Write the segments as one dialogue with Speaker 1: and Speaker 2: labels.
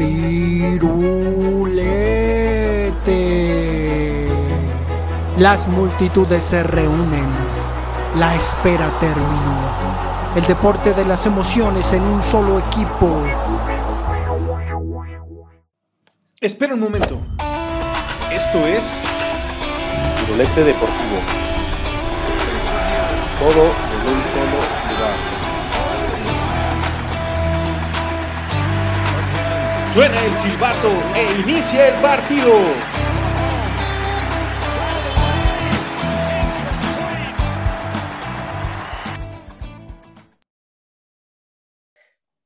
Speaker 1: Firulete. Las multitudes se reúnen. La espera terminó. El deporte de las emociones en un solo equipo.
Speaker 2: Espera un momento. Esto es
Speaker 3: Firulete Deportivo. Todo en un solo lugar.
Speaker 2: Suena el silbato e inicia el partido.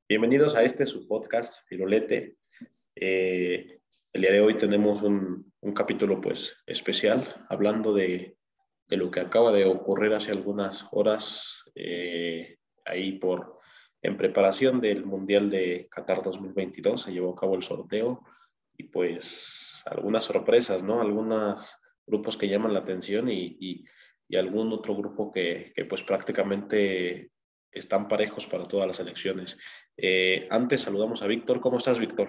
Speaker 3: Bienvenidos a este su podcast Firulete. Eh, el día de hoy tenemos un, capítulo pues especial hablando de, de, lo que acaba de ocurrir hace algunas horas eh, ahí por en preparación del Mundial de Qatar 2022 se llevó a cabo el sorteo y pues algunas sorpresas, ¿no? Algunos grupos que llaman la atención y, algún otro grupo que, pues prácticamente están parejos para todas las elecciones. Eh, antes saludamos a Víctor. ¿Cómo estás, Víctor?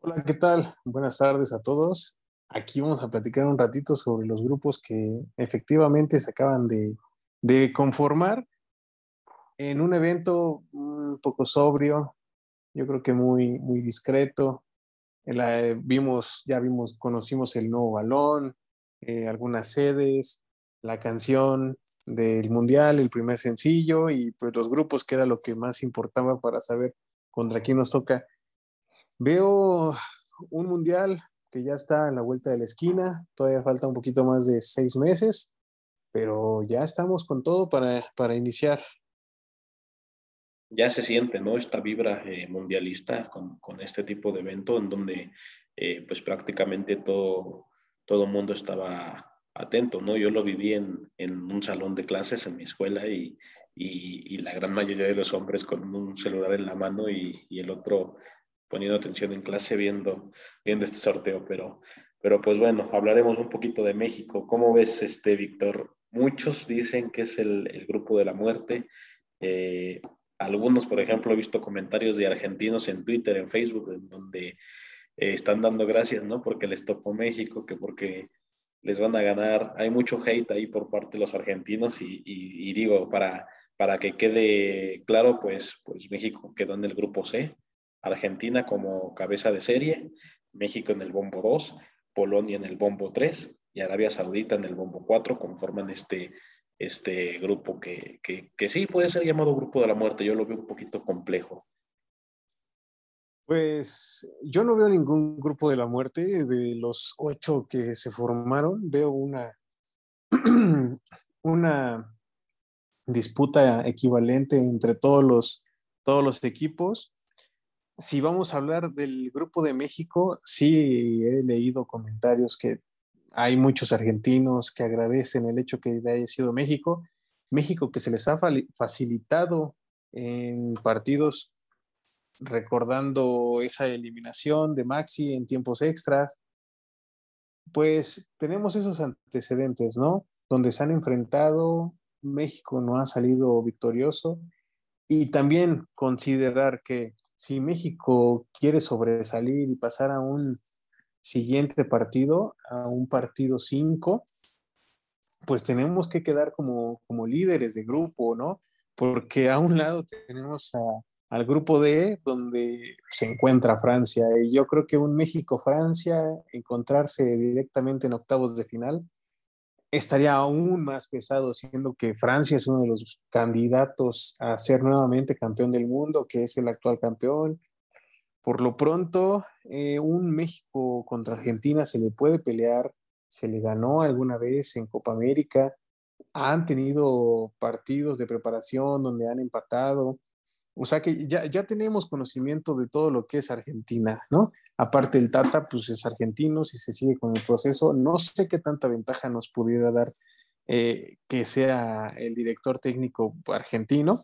Speaker 4: Hola, ¿qué tal? Buenas tardes a todos. Aquí vamos a platicar un ratito sobre los grupos que efectivamente se acaban de conformar en un evento un poco sobrio, yo creo que muy, muy discreto. La, vimos, ya vimos, conocimos el nuevo balón, eh, algunas sedes, la canción del mundial, el primer sencillo y pues los grupos que era lo que más importaba para saber contra quién nos toca. Veo un mundial que ya está en la vuelta de la esquina, todavía falta un poquito más de seis meses, pero ya estamos con todo para, para iniciar
Speaker 3: ya se siente, ¿no? Esta vibra eh, mundialista con, con, este tipo de evento en donde eh, pues prácticamente todo, todo mundo estaba atento, ¿no? Yo lo viví en, en un salón de clases en mi escuela y, y, la gran mayoría de los hombres con un celular en la mano y, y, el otro poniendo atención en clase viendo, viendo este sorteo, pero, pero pues bueno, hablaremos un poquito de México. ¿Cómo ves, este, Víctor? Muchos dicen que es el, el grupo de la muerte. Eh, algunos, por ejemplo, he visto comentarios de argentinos en Twitter, en Facebook, en donde eh, están dando gracias, ¿no? Porque les tocó México, que porque les van a ganar. Hay mucho hate ahí por parte de los argentinos y, y, y digo, para, para que quede claro, pues, pues México quedó en el grupo C, Argentina como cabeza de serie, México en el bombo 2, Polonia en el bombo 3 y Arabia Saudita en el bombo 4 conforman este este grupo que, que, que, sí puede ser llamado grupo de la muerte. Yo lo veo un poquito complejo.
Speaker 4: Pues yo no veo ningún grupo de la muerte. De los ocho que se formaron, veo una, una disputa equivalente entre todos los, todos los equipos. Si vamos a hablar del grupo de México, sí he leído comentarios que hay muchos argentinos que agradecen el hecho que haya sido México. México que se les ha facilitado en partidos recordando esa eliminación de Maxi en tiempos extras. Pues tenemos esos antecedentes, ¿no? Donde se han enfrentado, México no ha salido victorioso y también considerar que si México quiere sobresalir y pasar a un siguiente partido, a un partido 5, pues tenemos que quedar como, como líderes de grupo, ¿no? Porque a un lado tenemos al grupo D, donde se encuentra Francia, y yo creo que un México-Francia, encontrarse directamente en octavos de final, estaría aún más pesado, siendo que Francia es uno de los candidatos a ser nuevamente campeón del mundo, que es el actual campeón, por lo pronto, eh, un México contra Argentina se le puede pelear, se le ganó alguna vez en Copa América, han tenido partidos de preparación donde han empatado, o sea que ya, ya tenemos conocimiento de todo lo que es Argentina, ¿no? Aparte el Tata, pues es argentino, si se sigue con el proceso, no sé qué tanta ventaja nos pudiera dar eh, que sea el director técnico argentino,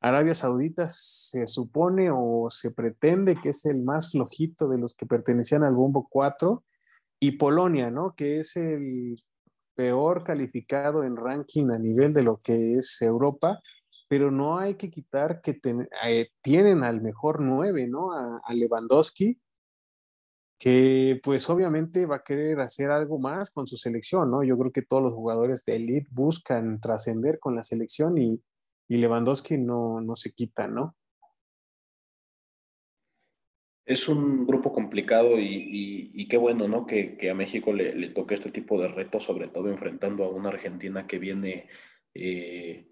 Speaker 4: Arabia Saudita se supone o se pretende que es el más flojito de los que pertenecían al Bombo 4 y Polonia, ¿no? Que es el peor calificado en ranking a nivel de lo que es Europa, pero no hay que quitar que eh, tienen al mejor nueve, ¿no? A, a, Lewandowski, que pues obviamente va a querer hacer algo más con su selección, ¿no? Yo creo que todos los jugadores de elite buscan trascender con la selección y, y Lewandowski no, no se quita, ¿no?
Speaker 3: Es un grupo complicado y, qué bueno, ¿no? Que, a México le, toque este tipo de retos, sobre todo enfrentando a una Argentina que viene, eh,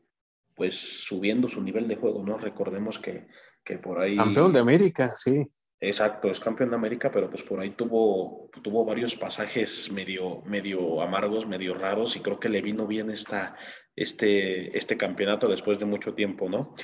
Speaker 3: pues, subiendo su nivel de juego, ¿no? Recordemos que, que por ahí...
Speaker 4: Campeón de América, sí.
Speaker 3: Exacto, es campeón de América, pero pues por ahí tuvo, tuvo varios pasajes medio, medio amargos, medio raros, y creo que le vino bien esta, este, este campeonato después de mucho tiempo, ¿no?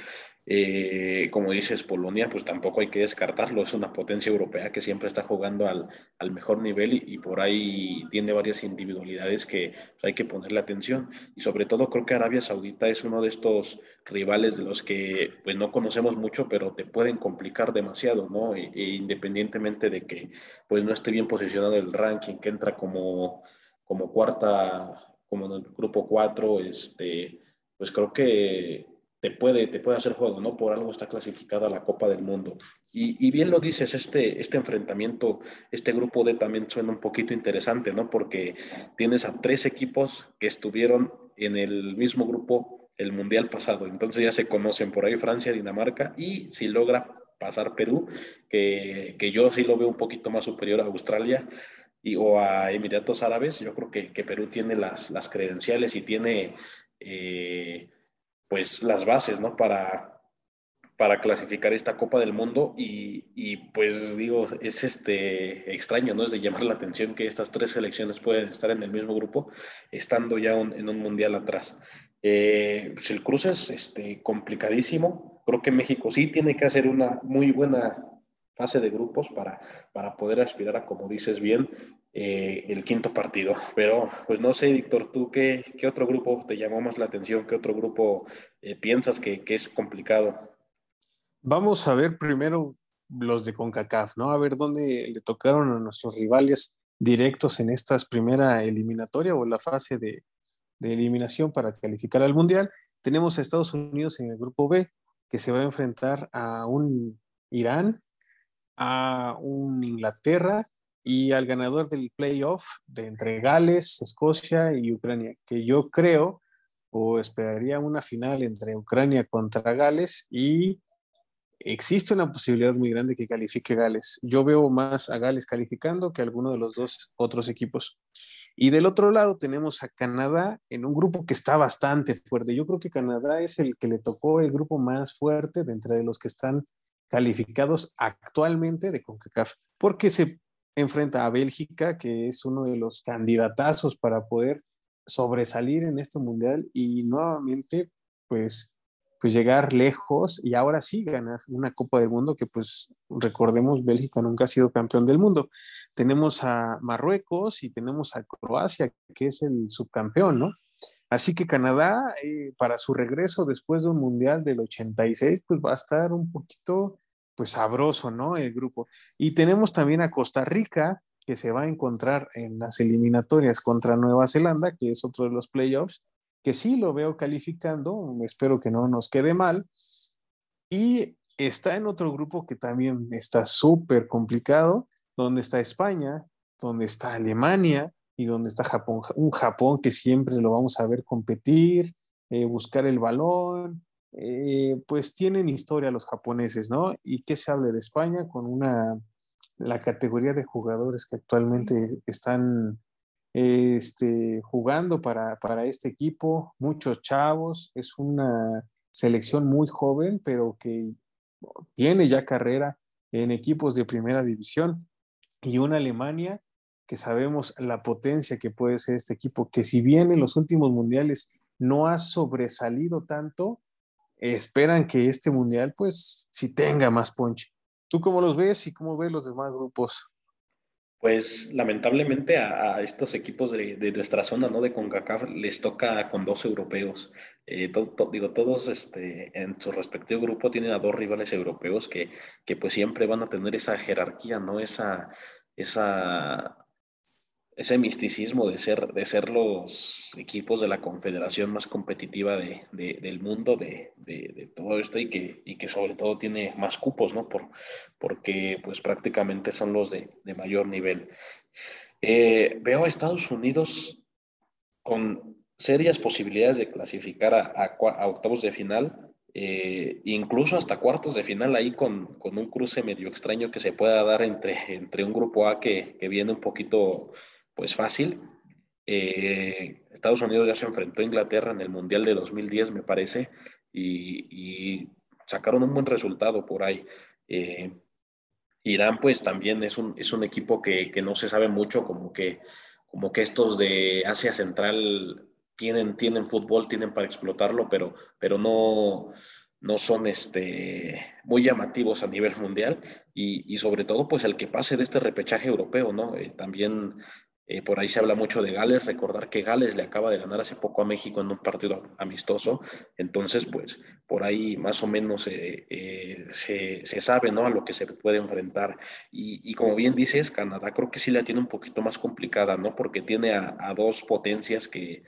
Speaker 3: Eh, como dices, Polonia, pues tampoco hay que descartarlo, es una potencia europea que siempre está jugando al, al mejor nivel y, por ahí tiene varias individualidades que hay que ponerle atención. Y sobre todo creo que Arabia Saudita es uno de estos rivales de los que pues no conocemos mucho, pero te pueden complicar demasiado, ¿no? E, e independientemente de que pues no esté bien posicionado el ranking, que entra como, como cuarta, como en el grupo 4, este, pues creo que te puede, te puede hacer juego, ¿no? Por algo está clasificada la Copa del Mundo. Y, bien lo dices, este, este enfrentamiento, este grupo D también suena un poquito interesante, ¿no? Porque tienes a tres equipos que estuvieron en el mismo grupo el Mundial pasado, entonces ya se conocen por ahí Francia, Dinamarca y si logra pasar Perú, que, que yo sí lo veo un poquito más superior a Australia, y, o a Emiratos Árabes, yo creo que, que Perú tiene las, las, credenciales y tiene eh, pues las bases, ¿no? Para, para clasificar esta Copa del Mundo y, y, pues digo, es este extraño, ¿no? Es de llamar la atención que estas tres selecciones pueden estar en el mismo grupo, estando ya en un mundial atrás. Eh, pues el cruce es este, complicadísimo. Creo que México sí tiene que hacer una muy buena fase de grupos para, para poder aspirar a, como dices bien, eh, el quinto partido. Pero, pues no sé, Víctor, ¿tú qué, qué, otro grupo te llamó más la atención? ¿Qué otro grupo eh, piensas que, que, es complicado?
Speaker 4: Vamos a ver primero los de CONCACAF, ¿no? A ver dónde le tocaron a nuestros rivales directos en esta primera eliminatoria o la fase de, de eliminación para calificar al Mundial. Tenemos a Estados Unidos en el grupo B, que se va a enfrentar a un Irán, a un Inglaterra y al ganador del playoff de entre Gales, Escocia y Ucrania, que yo creo o esperaría una final entre Ucrania contra Gales y existe una posibilidad muy grande que califique Gales. Yo veo más a Gales calificando que alguno de los dos otros equipos. Y del otro lado tenemos a Canadá en un grupo que está bastante fuerte. Yo creo que Canadá es el que le tocó el grupo más fuerte de entre los que están calificados actualmente de CONCACAF, porque se enfrenta a Bélgica, que es uno de los candidatazos para poder sobresalir en este mundial y nuevamente, pues, pues llegar lejos y ahora sí ganar una Copa del Mundo que pues recordemos Bélgica nunca ha sido campeón del mundo. Tenemos a Marruecos y tenemos a Croacia que es el subcampeón, ¿no? Así que Canadá eh, para su regreso después de un mundial del 86 pues va a estar un poquito pues sabroso, ¿no? El grupo. Y tenemos también a Costa Rica, que se va a encontrar en las eliminatorias contra Nueva Zelanda, que es otro de los playoffs, que sí lo veo calificando, espero que no nos quede mal. Y está en otro grupo que también está súper complicado, donde está España, donde está Alemania y donde está Japón. Un Japón que siempre lo vamos a ver competir, eh, buscar el balón, eh, pues tienen historia los japoneses, ¿no? Y qué se hable de España con una, la categoría de jugadores que actualmente están este, jugando para, para este equipo, muchos chavos, es una selección muy joven, pero que tiene ya carrera en equipos de primera división y una Alemania que sabemos la potencia que puede ser este equipo, que si bien en los últimos mundiales no ha sobresalido tanto, esperan que este mundial, pues, sí tenga más punch. ¿Tú cómo los ves y cómo ves los demás grupos?
Speaker 3: Pues lamentablemente a, estos equipos de, nuestra zona, ¿no? De CONCACAF, les toca con dos europeos. Eh, digo, todos este, en su respectivo grupo tienen a dos rivales europeos que, que pues siempre van a tener esa jerarquía, ¿no? Esa, esa ese misticismo de ser, de ser los equipos de la confederación más competitiva de, del mundo, de, de, todo esto y que, y que sobre todo tiene más cupos, ¿no? Por, porque pues prácticamente son los de, mayor nivel. Eh, veo a Estados Unidos con serias posibilidades de clasificar a, a, octavos de final, eh, incluso hasta cuartos de final ahí con, con, un cruce medio extraño que se pueda dar entre, entre un grupo A que, que viene un poquito pues fácil. Eh, Estados Unidos ya se enfrentó a Inglaterra en el Mundial de 2010, me parece, y, sacaron un buen resultado por ahí. Eh, Irán, pues también es un, es un equipo que, que, no se sabe mucho, como que, como que estos de Asia Central tienen, tienen fútbol, tienen para explotarlo, pero, pero no, no son este, muy llamativos a nivel mundial y, sobre todo pues el que pase de este repechaje europeo, ¿no? Eh, también eh, por ahí se habla mucho de Gales, recordar que Gales le acaba de ganar hace poco a México en un partido amistoso, entonces pues por ahí más o menos eh, eh, se, se, sabe ¿no? a lo que se puede enfrentar. Y, como bien dices, Canadá creo que sí la tiene un poquito más complicada, ¿no? Porque tiene a, dos potencias que,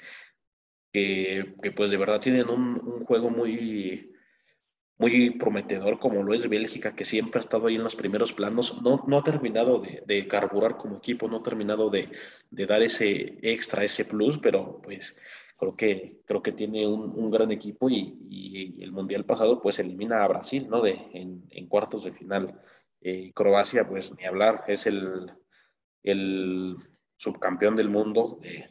Speaker 3: que, pues de verdad tienen un juego muy muy prometedor como lo es Bélgica, que siempre ha estado ahí en los primeros planos, no, no ha terminado de, de carburar como equipo, no ha terminado de, de, dar ese extra, ese plus, pero pues creo que, creo que tiene un, un gran equipo y, y, el Mundial pasado pues elimina a Brasil, ¿no? De, en, cuartos de final. Eh, Croacia, pues ni hablar, es el, el subcampeón del mundo eh,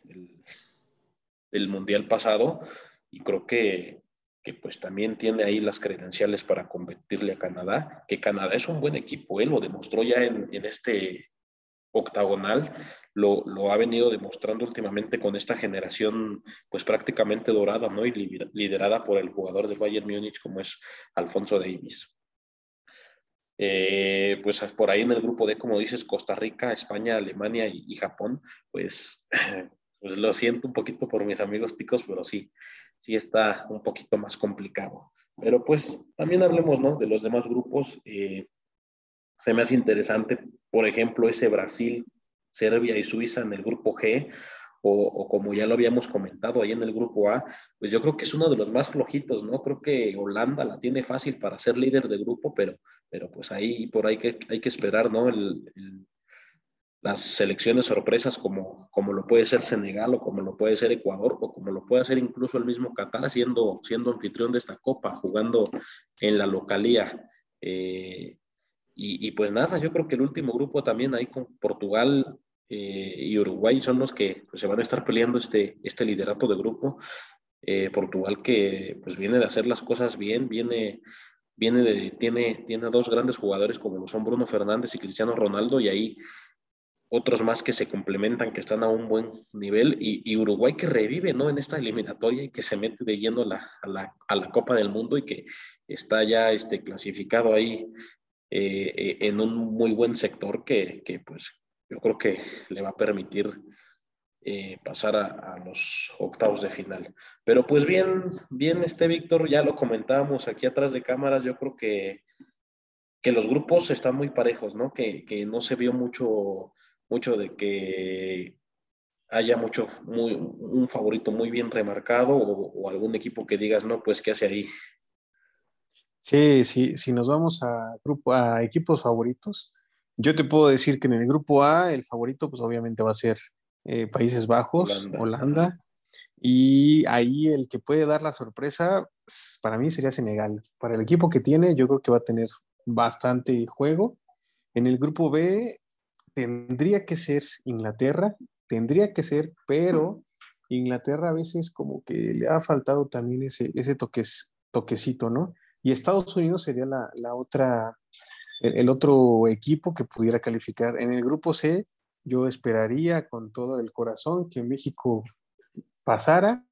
Speaker 3: del Mundial pasado y creo que que pues también tiene ahí las credenciales para competirle a Canadá, que Canadá es un buen equipo, él lo demostró ya en, este octagonal, lo, lo, ha venido demostrando últimamente con esta generación pues prácticamente dorada, ¿no? Y liderada por el jugador de Bayern Múnich como es Alfonso Davis. Eh, pues por ahí en el grupo D, como dices, Costa Rica, España, Alemania y, y Japón, pues, pues lo siento un poquito por mis amigos ticos, pero sí, sí está un poquito más complicado. Pero pues también hablemos, ¿no? De los demás grupos. Eh, se me hace interesante, por ejemplo, ese Brasil, Serbia y Suiza en el grupo G, o, como ya lo habíamos comentado ahí en el grupo A, pues yo creo que es uno de los más flojitos, ¿no? Creo que Holanda la tiene fácil para ser líder de grupo, pero, pero pues ahí por ahí que, hay que esperar, ¿no? el, las selecciones sorpresas como, como lo puede ser Senegal o como lo puede ser Ecuador o como lo puede ser incluso el mismo Qatar siendo, siendo anfitrión de esta copa, jugando en la localía. Eh, y, pues nada, yo creo que el último grupo también ahí con Portugal eh, y Uruguay son los que pues, se van a estar peleando este, este liderato de grupo. Eh, Portugal que pues viene de hacer las cosas bien, viene, viene tiene, tiene dos grandes jugadores como lo son Bruno Fernández y Cristiano Ronaldo y ahí otros más que se complementan, que están a un buen nivel, y, Uruguay que revive ¿no? en esta eliminatoria y que se mete de lleno la, a la, a la Copa del Mundo y que está ya este, clasificado ahí eh, eh, en un muy buen sector que, que, pues yo creo que le va a permitir eh, pasar a, a, los octavos de final. Pero pues bien, bien este Víctor, ya lo comentábamos aquí atrás de cámaras, yo creo que, que los grupos están muy parejos, ¿no? Que, que no se vio mucho mucho de que haya mucho, muy, un favorito muy bien remarcado o, algún equipo que digas, no, pues, ¿qué hace ahí?
Speaker 4: Sí, sí, si nos vamos a, grupo, a equipos favoritos, yo te puedo decir que en el grupo A el favorito pues obviamente va a ser eh, Países Bajos, Holanda. Holanda. y ahí el que puede dar la sorpresa para mí sería Senegal. Para el equipo que tiene yo creo que va a tener bastante juego. En el grupo B tendría que ser Inglaterra, tendría que ser, pero Inglaterra a veces como que le ha faltado también ese, ese toques, toquecito, ¿no? Y Estados Unidos sería la, la otra, el, el, otro equipo que pudiera calificar. En el grupo C, yo esperaría con todo el corazón que México pasara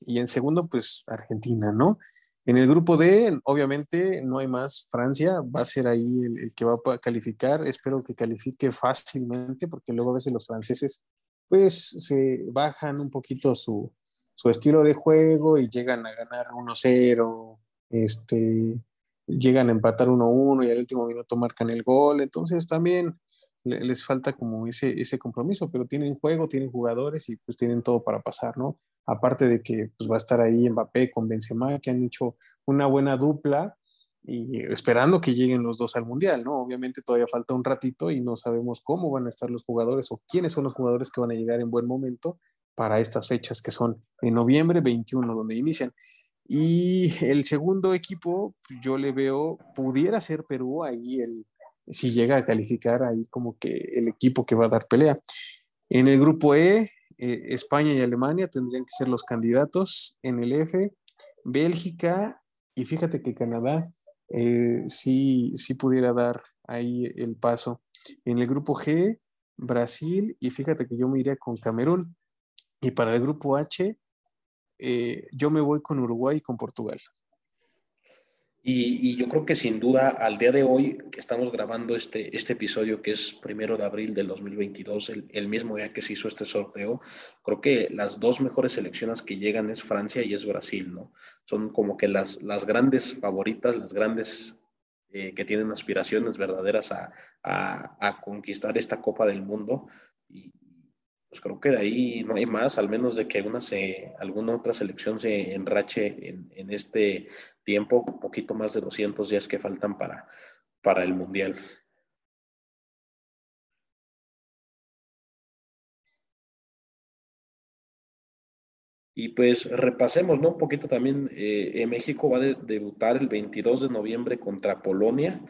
Speaker 4: y en segundo, pues Argentina, ¿no? En el grupo D, obviamente, no hay más. Francia va a ser ahí el, que va a calificar. Espero que califique fácilmente, porque luego a veces los franceses, pues, se bajan un poquito su, su estilo de juego y llegan a ganar 1-0, este, llegan a empatar 1-1 y al último minuto marcan el gol. Entonces, también les falta como ese, ese compromiso, pero tienen juego, tienen jugadores y pues tienen todo para pasar, ¿no? Aparte de que pues va a estar ahí Mbappé con Benzema, que han hecho una buena dupla y esperando que lleguen los dos al Mundial, ¿no? Obviamente todavía falta un ratito y no sabemos cómo van a estar los jugadores o quiénes son los jugadores que van a llegar en buen momento para estas fechas que son en noviembre 21, donde inician. Y el segundo equipo, yo le veo, pudiera ser Perú ahí, el, si llega a calificar ahí como que el equipo que va a dar pelea. En el grupo E, eh, España y Alemania tendrían que ser los candidatos. En el F, Bélgica y fíjate que Canadá eh, sí, sí pudiera dar ahí el paso. En el grupo G, Brasil y fíjate que yo me iría con Camerún. Y para el grupo H, eh, yo me voy con Uruguay y con Portugal.
Speaker 3: Y, yo creo que sin duda al día de hoy que estamos grabando este, este episodio, que es primero de abril del 2022, el, el, mismo día que se hizo este sorteo, creo que las dos mejores selecciones que llegan es Francia y es Brasil, ¿no? Son como que las, las grandes favoritas, las grandes eh, que tienen aspiraciones verdaderas a, a, conquistar esta Copa del Mundo. Pues creo que de ahí no hay más, al menos de que una se, alguna otra selección se enrache en, este tiempo, poquito más de 200 días que faltan para, para el Mundial. Y pues repasemos, ¿no? Un poquito también, eh, México va a debutar el 22 de noviembre contra Polonia.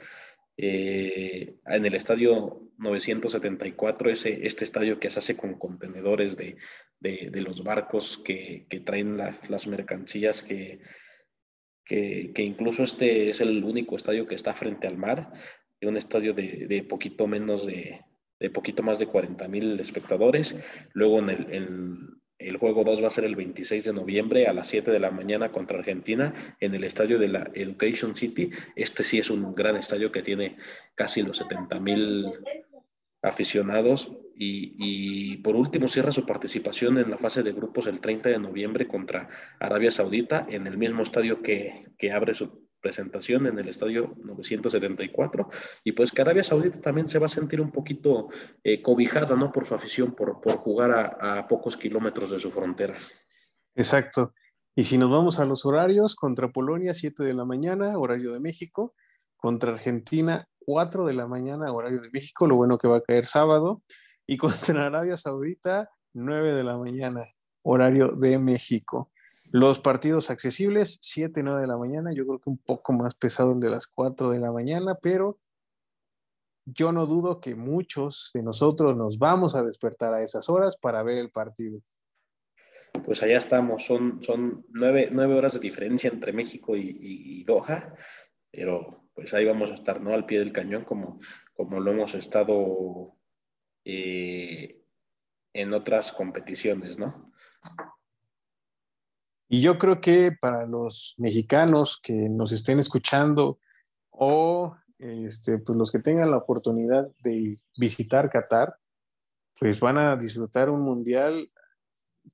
Speaker 3: Eh, en el estadio 974, ese, este estadio que se hace con contenedores de, de, los barcos que, que traen las, las, mercancías, que, que, que, incluso este es el único estadio que está frente al mar, un estadio de, de poquito menos de, de poquito más de 40 mil espectadores. Luego en el, el juego 2 va a ser el 26 de noviembre a las 7 de la mañana contra Argentina en el estadio de la Education City. Este sí es un gran estadio que tiene casi los 70 mil aficionados. Y, y, por último cierra su participación en la fase de grupos el 30 de noviembre contra Arabia Saudita en el mismo estadio que, que abre su presentación en el estadio 974 y pues que Arabia Saudita también se va a sentir un poquito eh, cobijada, ¿no? Por su afición, por, por jugar a, a, pocos kilómetros de su frontera.
Speaker 4: Exacto. Y si nos vamos a los horarios, contra Polonia 7 de la mañana, horario de México, contra Argentina 4 de la mañana, horario de México, lo bueno que va a caer sábado, y contra Arabia Saudita 9 de la mañana, horario de México. Los partidos accesibles, 7, 9 de la mañana, yo creo que un poco más pesado el de las 4 de la mañana, pero yo no dudo que muchos de nosotros nos vamos a despertar a esas horas para ver el partido.
Speaker 3: Pues allá estamos, son, son nueve, nueve horas de diferencia entre México y, y, y, Doha, pero pues ahí vamos a estar, ¿no? Al pie del cañón como, como lo hemos estado eh, en otras competiciones, ¿no?
Speaker 4: Y yo creo que para los mexicanos que nos estén escuchando o este, pues los que tengan la oportunidad de visitar Qatar, pues van a disfrutar un mundial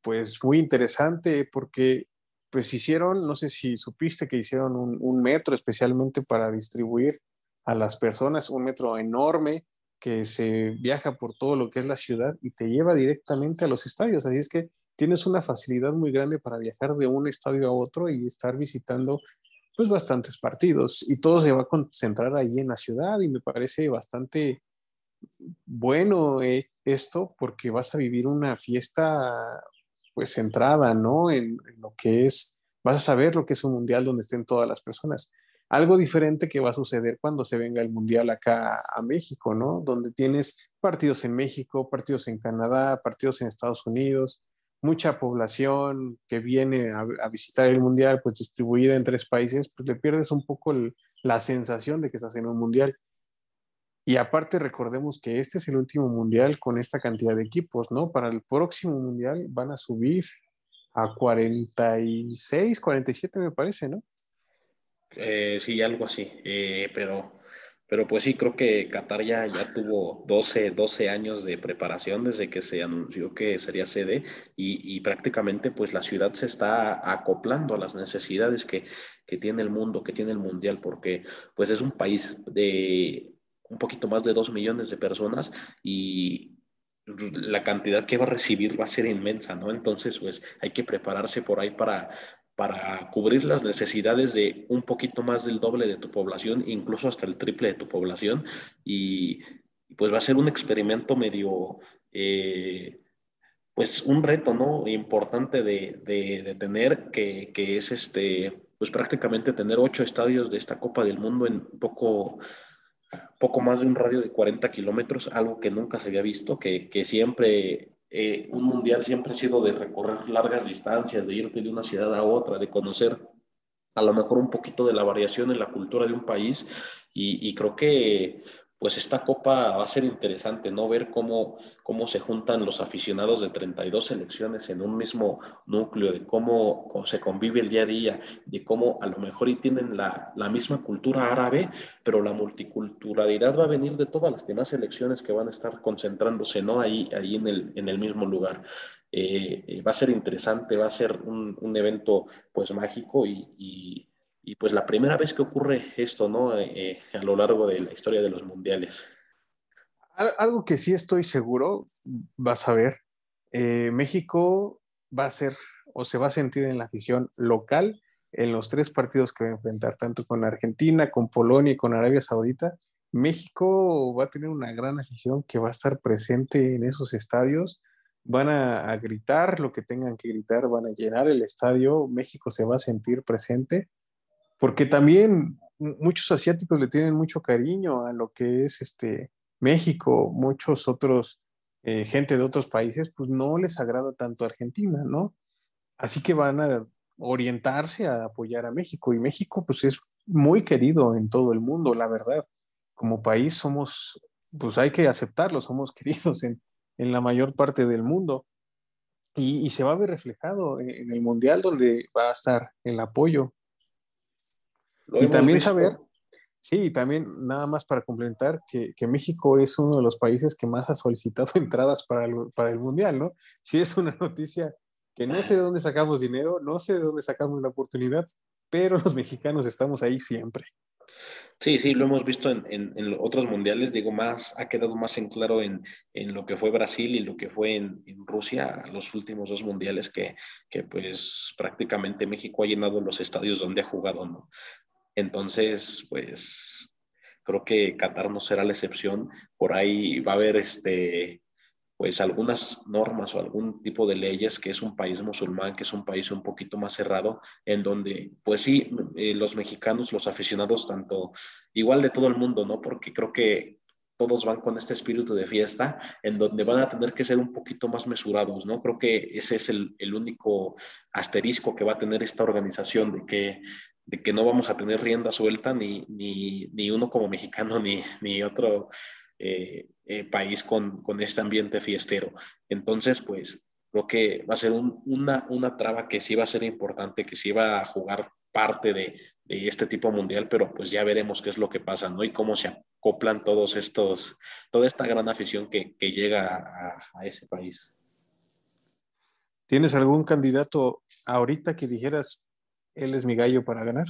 Speaker 4: pues muy interesante porque pues hicieron, no sé si supiste que hicieron un, un metro especialmente para distribuir a las personas, un metro enorme que se viaja por todo lo que es la ciudad y te lleva directamente a los estadios. Así es que tienes una facilidad muy grande para viajar de un estadio a otro y estar visitando pues bastantes partidos y todo se va a concentrar ahí en la ciudad y me parece bastante bueno eh, esto porque vas a vivir una fiesta pues centrada, ¿no? En, en, lo que es, vas a saber lo que es un mundial donde estén todas las personas. Algo diferente que va a suceder cuando se venga el mundial acá a México, ¿no? Donde tienes partidos en México, partidos en Canadá, partidos en Estados Unidos, mucha población que viene a, visitar el mundial, pues distribuida en tres países, pues le pierdes un poco la sensación de que estás en un mundial. Y aparte recordemos que este es el último mundial con esta cantidad de equipos, ¿no? Para el próximo mundial van a subir a 46, 47 me parece, ¿no?
Speaker 3: Eh, sí, algo así, eh, pero pero pues sí, creo que Qatar ya, ya tuvo 12, 12 años de preparación desde que se anunció que sería sede y, y prácticamente pues la ciudad se está acoplando a las necesidades que, que tiene el mundo, que tiene el mundial, porque pues es un país de un poquito más de dos millones de personas y la cantidad que va a recibir va a ser inmensa, ¿no? Entonces, pues hay que prepararse por ahí para, para cubrir las necesidades de un poquito más del doble de tu población, incluso hasta el triple de tu población. Y pues va a ser un experimento medio, eh, pues un reto, ¿no? Importante de, de, tener, que, que, es este, pues prácticamente tener ocho estadios de esta Copa del Mundo en poco, poco más de un radio de 40 kilómetros, algo que nunca se había visto, que, que siempre eh, un mundial siempre ha sido de recorrer largas distancias, de irte de una ciudad a otra, de conocer a lo mejor un poquito de la variación en la cultura de un país. Y, y creo que pues esta copa va a ser interesante, ¿no? Ver cómo, cómo se juntan los aficionados de 32 selecciones en un mismo núcleo, de cómo, se convive el día a día, de cómo a lo mejor y tienen la, misma cultura árabe, pero la multiculturalidad va a venir de todas las demás selecciones que van a estar concentrándose, ¿no? Ahí, ahí en, el, en el mismo lugar. Eh, eh, va a ser interesante, va a ser un, un evento pues mágico y pues la primera vez que ocurre esto, ¿no? Eh, eh, a lo largo de la historia de los mundiales.
Speaker 4: Algo que sí estoy seguro, vas a ver, eh, México va a ser o se va a sentir en la afición local en los tres partidos que va a enfrentar, tanto con Argentina, con Polonia y con Arabia Saudita. México va a tener una gran afición que va a estar presente en esos estadios. Van a, a gritar lo que tengan que gritar, van a llenar el estadio. México se va a sentir presente porque también muchos asiáticos le tienen mucho cariño a lo que es este México, muchos otros, eh, gente de otros países, pues no les agrada tanto Argentina, ¿no? Así que van a orientarse a apoyar a México y México pues es muy querido en todo el mundo, la verdad. Como país somos, pues hay que aceptarlo, somos queridos en, en la mayor parte del mundo. Y, y, se va a ver reflejado en el Mundial donde va a estar el apoyo y también saber, sí, también nada más para complementar que, que, México es uno de los países que más ha solicitado entradas para el, para el Mundial, ¿no? Sí es una noticia que no sé de dónde sacamos dinero, no sé de dónde sacamos la oportunidad, pero los mexicanos estamos ahí siempre.
Speaker 3: Sí, sí, lo hemos visto en, en, otros mundiales, digo, más, ha quedado más en claro en, en lo que fue Brasil y lo que fue en, Rusia, los últimos dos mundiales que, que, pues prácticamente México ha llenado los estadios donde ha jugado, ¿no? Entonces, pues creo que Qatar no será la excepción. Por ahí va a haber este, pues algunas normas o algún tipo de leyes que es un país musulmán, que es un país un poquito más cerrado, en donde, pues sí, eh, los mexicanos, los aficionados, tanto igual de todo el mundo, ¿no? Porque creo que todos van con este espíritu de fiesta, en donde van a tener que ser un poquito más mesurados, ¿no? Creo que ese es el, el único asterisco que va a tener esta organización, de que de que no vamos a tener rienda suelta ni, ni, ni uno como mexicano ni, ni otro eh, eh, país con, con, este ambiente fiestero. Entonces, pues creo que va a ser una, una traba que sí va a ser importante, que sí va a jugar parte de, de, este tipo mundial, pero pues ya veremos qué es lo que pasa, ¿no? Y cómo se acoplan todos estos, toda esta gran afición que, que llega a, a ese país.
Speaker 4: ¿Tienes algún candidato ahorita que dijeras, él es mi gallo para ganar?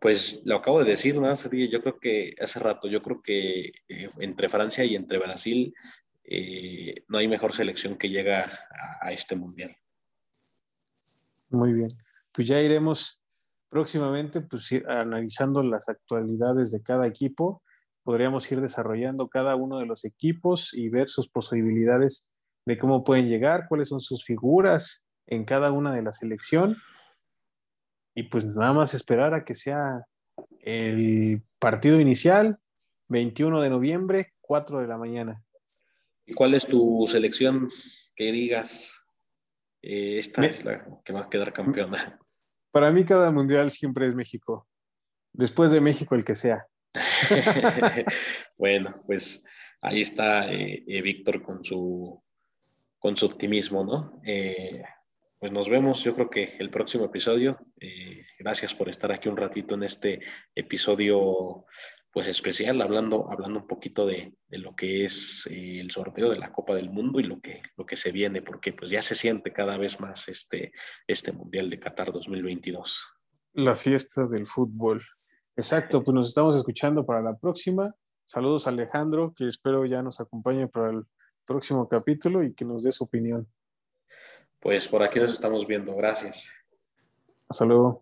Speaker 3: Pues lo acabo de decir, ¿no? Yo creo que hace rato, yo creo que eh, entre Francia y entre Brasil eh, no hay mejor selección que llega a, este mundial.
Speaker 4: Muy bien, pues ya iremos próximamente pues, analizando las actualidades de cada equipo. Podríamos ir desarrollando cada uno de los equipos y ver sus posibilidades de cómo pueden llegar, cuáles son sus figuras en cada una de la selección y pues nada más esperar a que sea el partido inicial, 21 de noviembre, 4 de la mañana.
Speaker 3: ¿Y cuál es tu selección que digas, eh, esta es la que va a quedar campeona?
Speaker 4: Para mí cada mundial siempre es México. Después de México el que sea.
Speaker 3: bueno, pues ahí está eh, eh, Víctor con su, con su optimismo, ¿no? Pues nos vemos, yo creo que el próximo episodio. Eh, gracias por estar aquí un ratito en este episodio pues especial, hablando, hablando un poquito de, lo que es eh, el sorteo de la Copa del Mundo y lo que, lo que se viene, porque pues ya se siente cada vez más este, este Mundial de Qatar 2022.
Speaker 4: La fiesta del fútbol. Exacto, pues nos estamos escuchando para la próxima. Saludos a Alejandro, que espero ya nos acompañe para el próximo capítulo y que nos dé su opinión.
Speaker 3: Pues por aquí nos estamos viendo. Gracias.
Speaker 4: Hasta luego.